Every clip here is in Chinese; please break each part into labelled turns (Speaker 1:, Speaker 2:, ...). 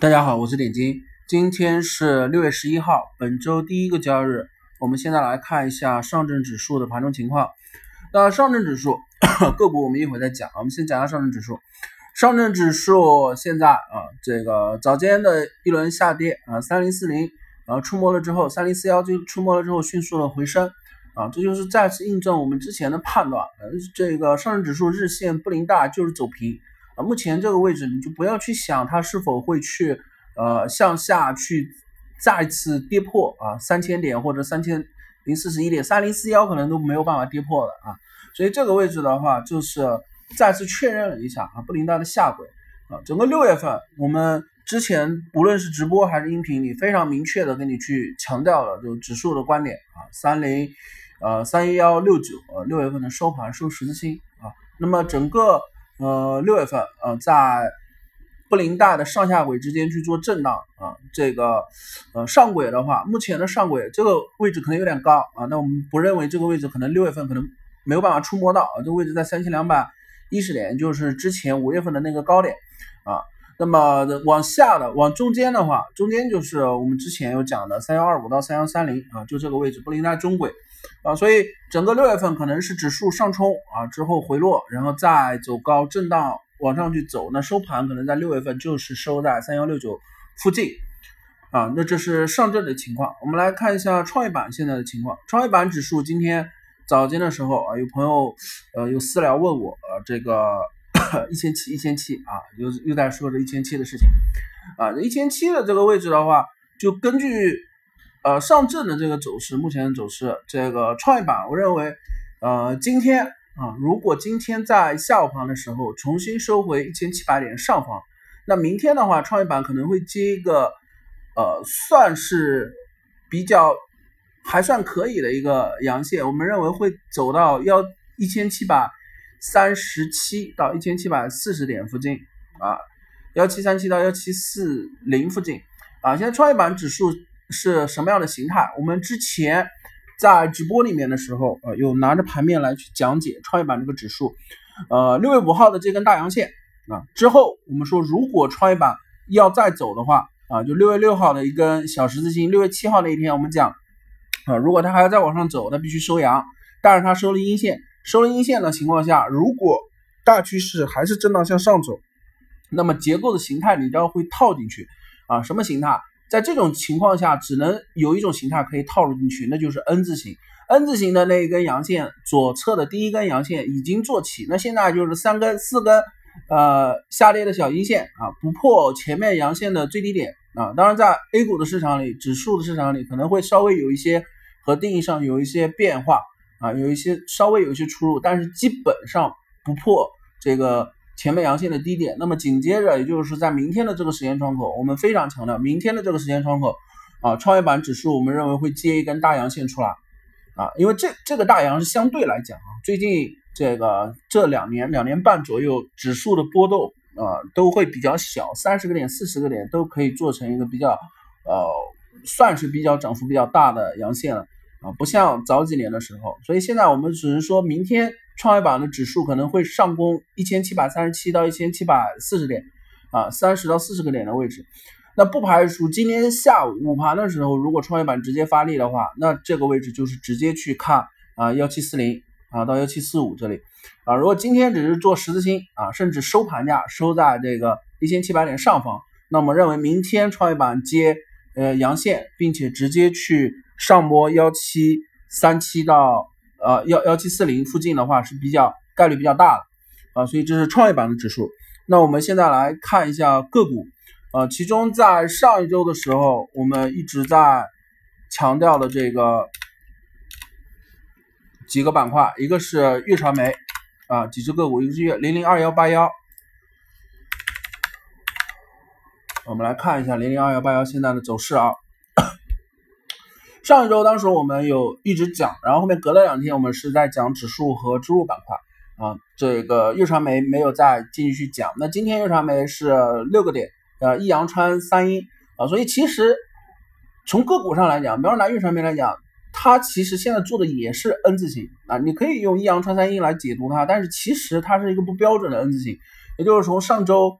Speaker 1: 大家好，我是点金，今天是六月十一号，本周第一个交易日。我们现在来看一下上证指数的盘中情况。那上证指数 个股我们一会儿再讲，我们先讲一下上证指数。上证指数现在啊，这个早间的一轮下跌啊，三零四零啊触摸了之后，三零四幺就触摸了之后迅速的回升啊，这就是再次印证我们之前的判断，呃这个上证指数日线不临大就是走平。目前这个位置，你就不要去想它是否会去呃向下去再次跌破啊三千点或者三千零四十一点三零四幺可能都没有办法跌破的啊，所以这个位置的话就是再次确认了一下啊布林带的下轨啊，整个六月份我们之前无论是直播还是音频里非常明确的跟你去强调了就指数的观点啊三零呃三一幺六九呃六月份的收盘收十字星啊，那么整个。呃，六月份，呃，在布林带的上下轨之间去做震荡啊，这个，呃，上轨的话，目前的上轨这个位置可能有点高啊，那我们不认为这个位置可能六月份可能没有办法触摸到啊，这个位置在三千两百一十点，就是之前五月份的那个高点啊，那么往下的往中间的话，中间就是我们之前有讲的三幺二五到三幺三零啊，就这个位置，布林带中轨。啊，所以整个六月份可能是指数上冲啊，之后回落，然后再走高震荡往上去走，那收盘可能在六月份就是收在三幺六九附近啊。那这是上证的情况，我们来看一下创业板现在的情况。创业板指数今天早间的时候啊，有朋友呃有私聊问我呃这个 一千七一千七啊，又又在说这一千七的事情啊，一千七的这个位置的话，就根据。呃，上证的这个走势，目前的走势，这个创业板，我认为，呃，今天啊，如果今天在下午盘的时候重新收回一千七百点上方，那明天的话，创业板可能会接一个，呃，算是比较还算可以的一个阳线，我们认为会走到幺一千七百三十七到一千七百四十点附近啊，幺七三七到幺七四零附近啊，现在创业板指数。是什么样的形态？我们之前在直播里面的时候，呃，有拿着盘面来去讲解创业板这个指数。呃，六月五号的这根大阳线啊，之后我们说，如果创业板要再走的话啊，就六月六号的一根小十字星，六月七号那一天我们讲啊，如果它还要再往上走，它必须收阳。但是它收了阴线，收了阴线的情况下，如果大趋势还是震荡向上走，那么结构的形态你都要会套进去啊，什么形态？在这种情况下，只能有一种形态可以套入进去，那就是 N 字形。N 字形的那一根阳线，左侧的第一根阳线已经做起，那现在就是三根、四根，呃，下跌的小阴线啊，不破前面阳线的最低点啊。当然，在 A 股的市场里，指数的市场里可能会稍微有一些和定义上有一些变化啊，有一些稍微有一些出入，但是基本上不破这个。前面阳线的低点，那么紧接着，也就是在明天的这个时间窗口，我们非常强调，明天的这个时间窗口，啊，创业板指数我们认为会接一根大阳线出来，啊，因为这这个大阳是相对来讲啊，最近这个这两年两年半左右，指数的波动啊都会比较小，三十个点、四十个点都可以做成一个比较，呃，算是比较涨幅比较大的阳线了，啊，不像早几年的时候，所以现在我们只是说明天。创业板的指数可能会上攻一千七百三十七到一千七百四十点，啊，三十到四十个点的位置。那不排除今天下午午盘的时候，如果创业板直接发力的话，那这个位置就是直接去看啊幺七四零啊到幺七四五这里啊。如果今天只是做十字星啊，甚至收盘价收在这个一千七百点上方，那么认为明天创业板接呃阳线，并且直接去上摸幺七三七到。呃，幺幺七四零附近的话是比较概率比较大的啊，所以这是创业板的指数。那我们现在来看一下个股，呃，其中在上一周的时候，我们一直在强调的这个几个板块，一个是粤传媒啊，几只个股，一个是粤零零二幺八幺。我们来看一下零零二幺八幺现在的走势啊。上一周，当时我们有一直讲，然后后面隔了两天，我们是在讲指数和支付板块啊。这个粤传媒没有再继续讲。那今天粤传媒是六个点，呃，一阳穿三阴啊，所以其实从个股上来讲，比方拿粤传媒来讲，它其实现在做的也是 N 字形啊，你可以用一阳穿三阴来解读它，但是其实它是一个不标准的 N 字形，也就是从上周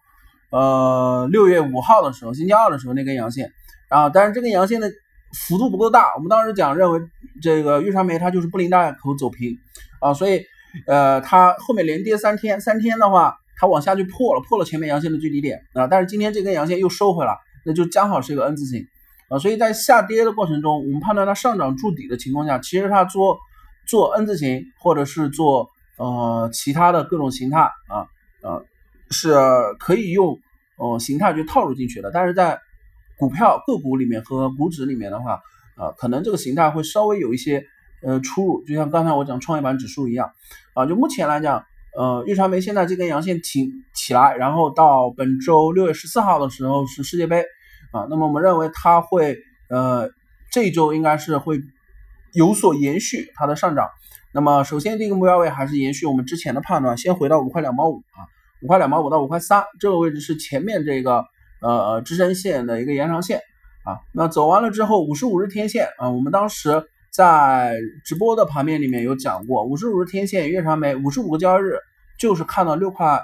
Speaker 1: 呃六月五号的时候，星期二的时候那根阳线，然后但是这根阳线的幅度不够大，我们当时讲认为这个玉传媒它就是布林带口走平啊，所以呃它后面连跌三天，三天的话它往下就破了，破了前面阳线的最低点啊，但是今天这根阳线又收回来，那就刚好是一个 N 字形啊，所以在下跌的过程中，我们判断它上涨筑底的情况下，其实它做做 N 字形或者是做呃其他的各种形态啊啊是可以用呃形态去套入进去的，但是在股票个股里面和股指里面的话，啊，可能这个形态会稍微有一些呃出入，就像刚才我讲创业板指数一样，啊，就目前来讲，呃，日传媒现在这根阳线挺起来，然后到本周六月十四号的时候是世界杯，啊，那么我们认为它会呃这一周应该是会有所延续它的上涨，那么首先第一个目标位还是延续我们之前的判断，先回到五块两毛五啊，五块两毛五到五块三这个位置是前面这个。呃，支撑线的一个延长线啊，那走完了之后，五十五日天线啊，我们当时在直播的盘面里面有讲过，五十五日天线月长媒五十五个交易日就是看到六块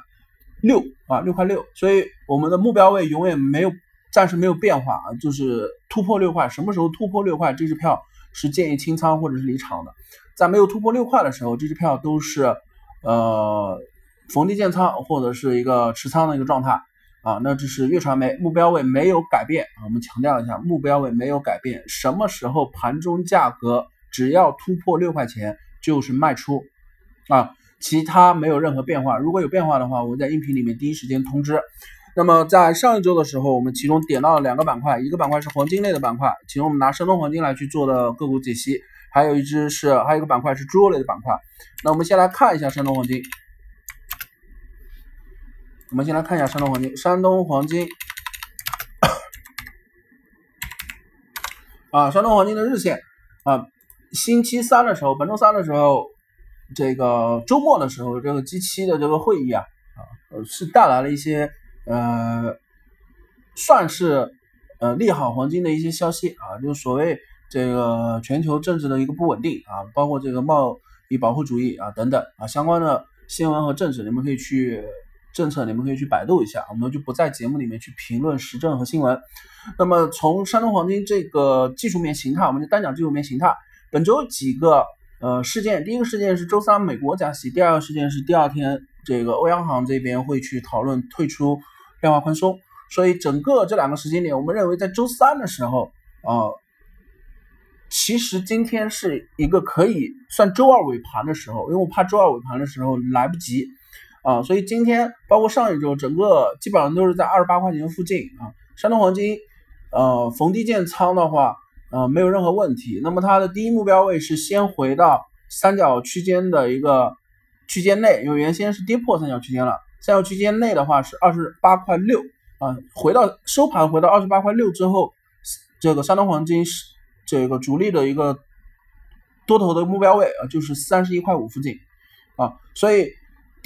Speaker 1: 六啊，六块六，所以我们的目标位永远没有暂时没有变化啊，就是突破六块，什么时候突破六块，这支票是建议清仓或者是离场的，在没有突破六块的时候，这支票都是呃逢低建仓或者是一个持仓的一个状态。啊，那这是粤传媒目标位没有改变啊，我们强调一下，目标位没有改变，什么时候盘中价格只要突破六块钱就是卖出啊，其他没有任何变化，如果有变化的话，我在音频里面第一时间通知。那么在上一周的时候，我们其中点到了两个板块，一个板块是黄金类的板块，其中我们拿山东黄金来去做的个股解析，还有一只是还有一个板块是猪肉类的板块。那我们先来看一下山东黄金。我们先来看一下山东黄金，山东黄金啊，山东黄金的日线啊，星期三的时候，本周三的时候，这个周末的时候，这个 G 七的这个会议啊啊，是带来了一些呃，算是呃利好黄金的一些消息啊，就是所谓这个全球政治的一个不稳定啊，包括这个贸易保护主义啊等等啊相关的新闻和政治，你们可以去。政策你们可以去百度一下，我们就不在节目里面去评论时政和新闻。那么从山东黄金这个技术面形态，我们就单讲技术面形态。本周几个呃事件，第一个事件是周三美国加息，第二个事件是第二天这个欧央行这边会去讨论退出量化宽松。所以整个这两个时间点，我们认为在周三的时候啊，其实今天是一个可以算周二尾盘的时候，因为我怕周二尾盘的时候来不及。啊，所以今天包括上一周，整个基本上都是在二十八块钱附近啊。山东黄金，呃，逢低建仓的话，呃，没有任何问题。那么它的第一目标位是先回到三角区间的一个区间内，因为原先是跌破三角区间了。三角区间内的话是二十八块六啊，回到收盘回到二十八块六之后，这个山东黄金是这个主力的一个多头的目标位啊，就是三十一块五附近啊，所以。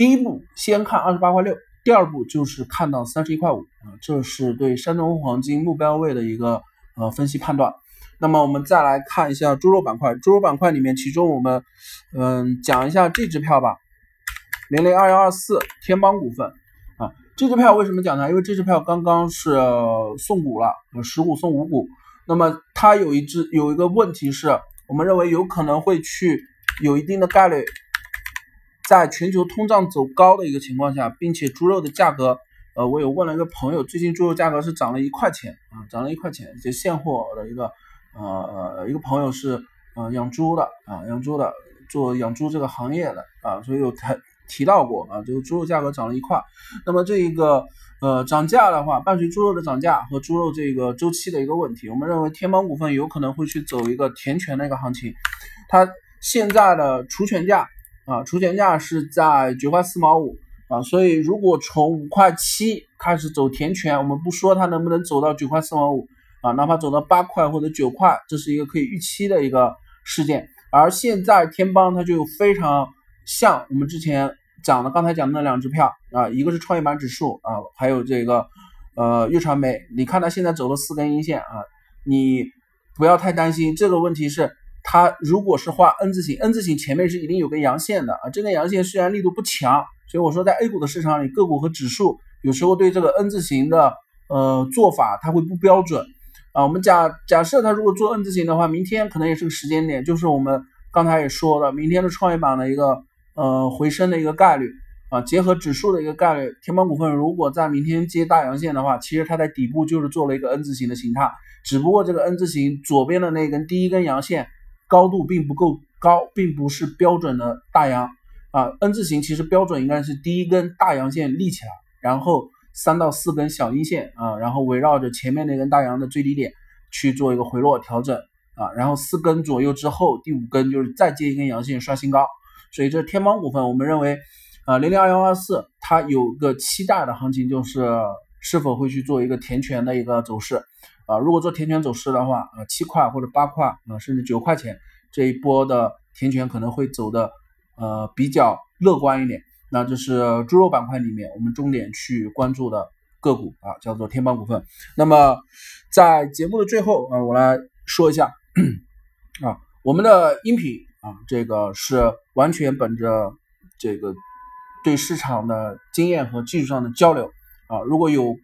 Speaker 1: 第一步先看二十八块六，第二步就是看到三十一块五啊，这是对山东黄金目标位的一个呃分析判断。那么我们再来看一下猪肉板块，猪肉板块里面，其中我们嗯讲一下这支票吧，零零二幺二四天邦股份啊，这支票为什么讲呢？因为这支票刚刚是送股了，十股送五股，那么它有一只有一个问题是，我们认为有可能会去有一定的概率。在全球通胀走高的一个情况下，并且猪肉的价格，呃，我有问了一个朋友，最近猪肉价格是涨了一块钱啊，涨了一块钱。就现货的一个，呃，一个朋友是呃养猪的啊，养猪的，做养猪这个行业的啊，所以有提提到过啊，这个猪肉价格涨了一块。那么这一个呃涨价的话，伴随猪肉的涨价和猪肉这个周期的一个问题，我们认为天邦股份有可能会去走一个填权的一个行情，它现在的除权价。啊，除权价是在九块四毛五啊，所以如果从五块七开始走填权，我们不说它能不能走到九块四毛五啊，哪怕走到八块或者九块，这是一个可以预期的一个事件。而现在天邦它就非常像我们之前讲的，刚才讲的那两支票啊，一个是创业板指数啊，还有这个呃粤传媒，你看它现在走了四根阴线啊，你不要太担心，这个问题是。它如果是画 N 字形，N 字形前面是一定有根阳线的啊。这根阳线虽然力度不强，所以我说在 A 股的市场里，个股和指数有时候对这个 N 字形的呃做法它会不标准啊。我们假假设它如果做 N 字形的话，明天可能也是个时间点，就是我们刚才也说了，明天的创业板的一个呃回升的一个概率啊，结合指数的一个概率，天猫股份如果在明天接大阳线的话，其实它在底部就是做了一个 N 字形的形态，只不过这个 N 字形左边的那根第一根阳线高度并不够高，并不是标准的大阳。啊，N 字形其实标准应该是第一根大阳线立起来，然后三到四根小阴线啊，然后围绕着前面那根大阳的最低点去做一个回落调整啊，然后四根左右之后，第五根就是再接一根阳线刷新高，所以这天猫股份我们认为啊，零零二幺二四它有个期待的行情就是是否会去做一个填权的一个走势啊，如果做填权走势的话呃，七块或者八块啊，甚至九块钱这一波的填权可能会走的。呃，比较乐观一点，那这是猪肉板块里面我们重点去关注的个股啊，叫做天邦股份。那么在节目的最后啊，我来说一下啊，我们的音频啊，这个是完全本着这个对市场的经验和技术上的交流啊。如果有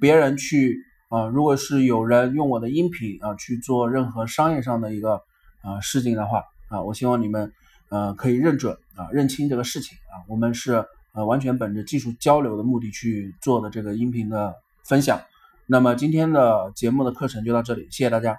Speaker 1: 别人去啊，如果是有人用我的音频啊去做任何商业上的一个啊事情的话啊，我希望你们。呃，可以认准啊，认清这个事情啊，我们是呃完全本着技术交流的目的去做的这个音频的分享。那么今天的节目的课程就到这里，谢谢大家。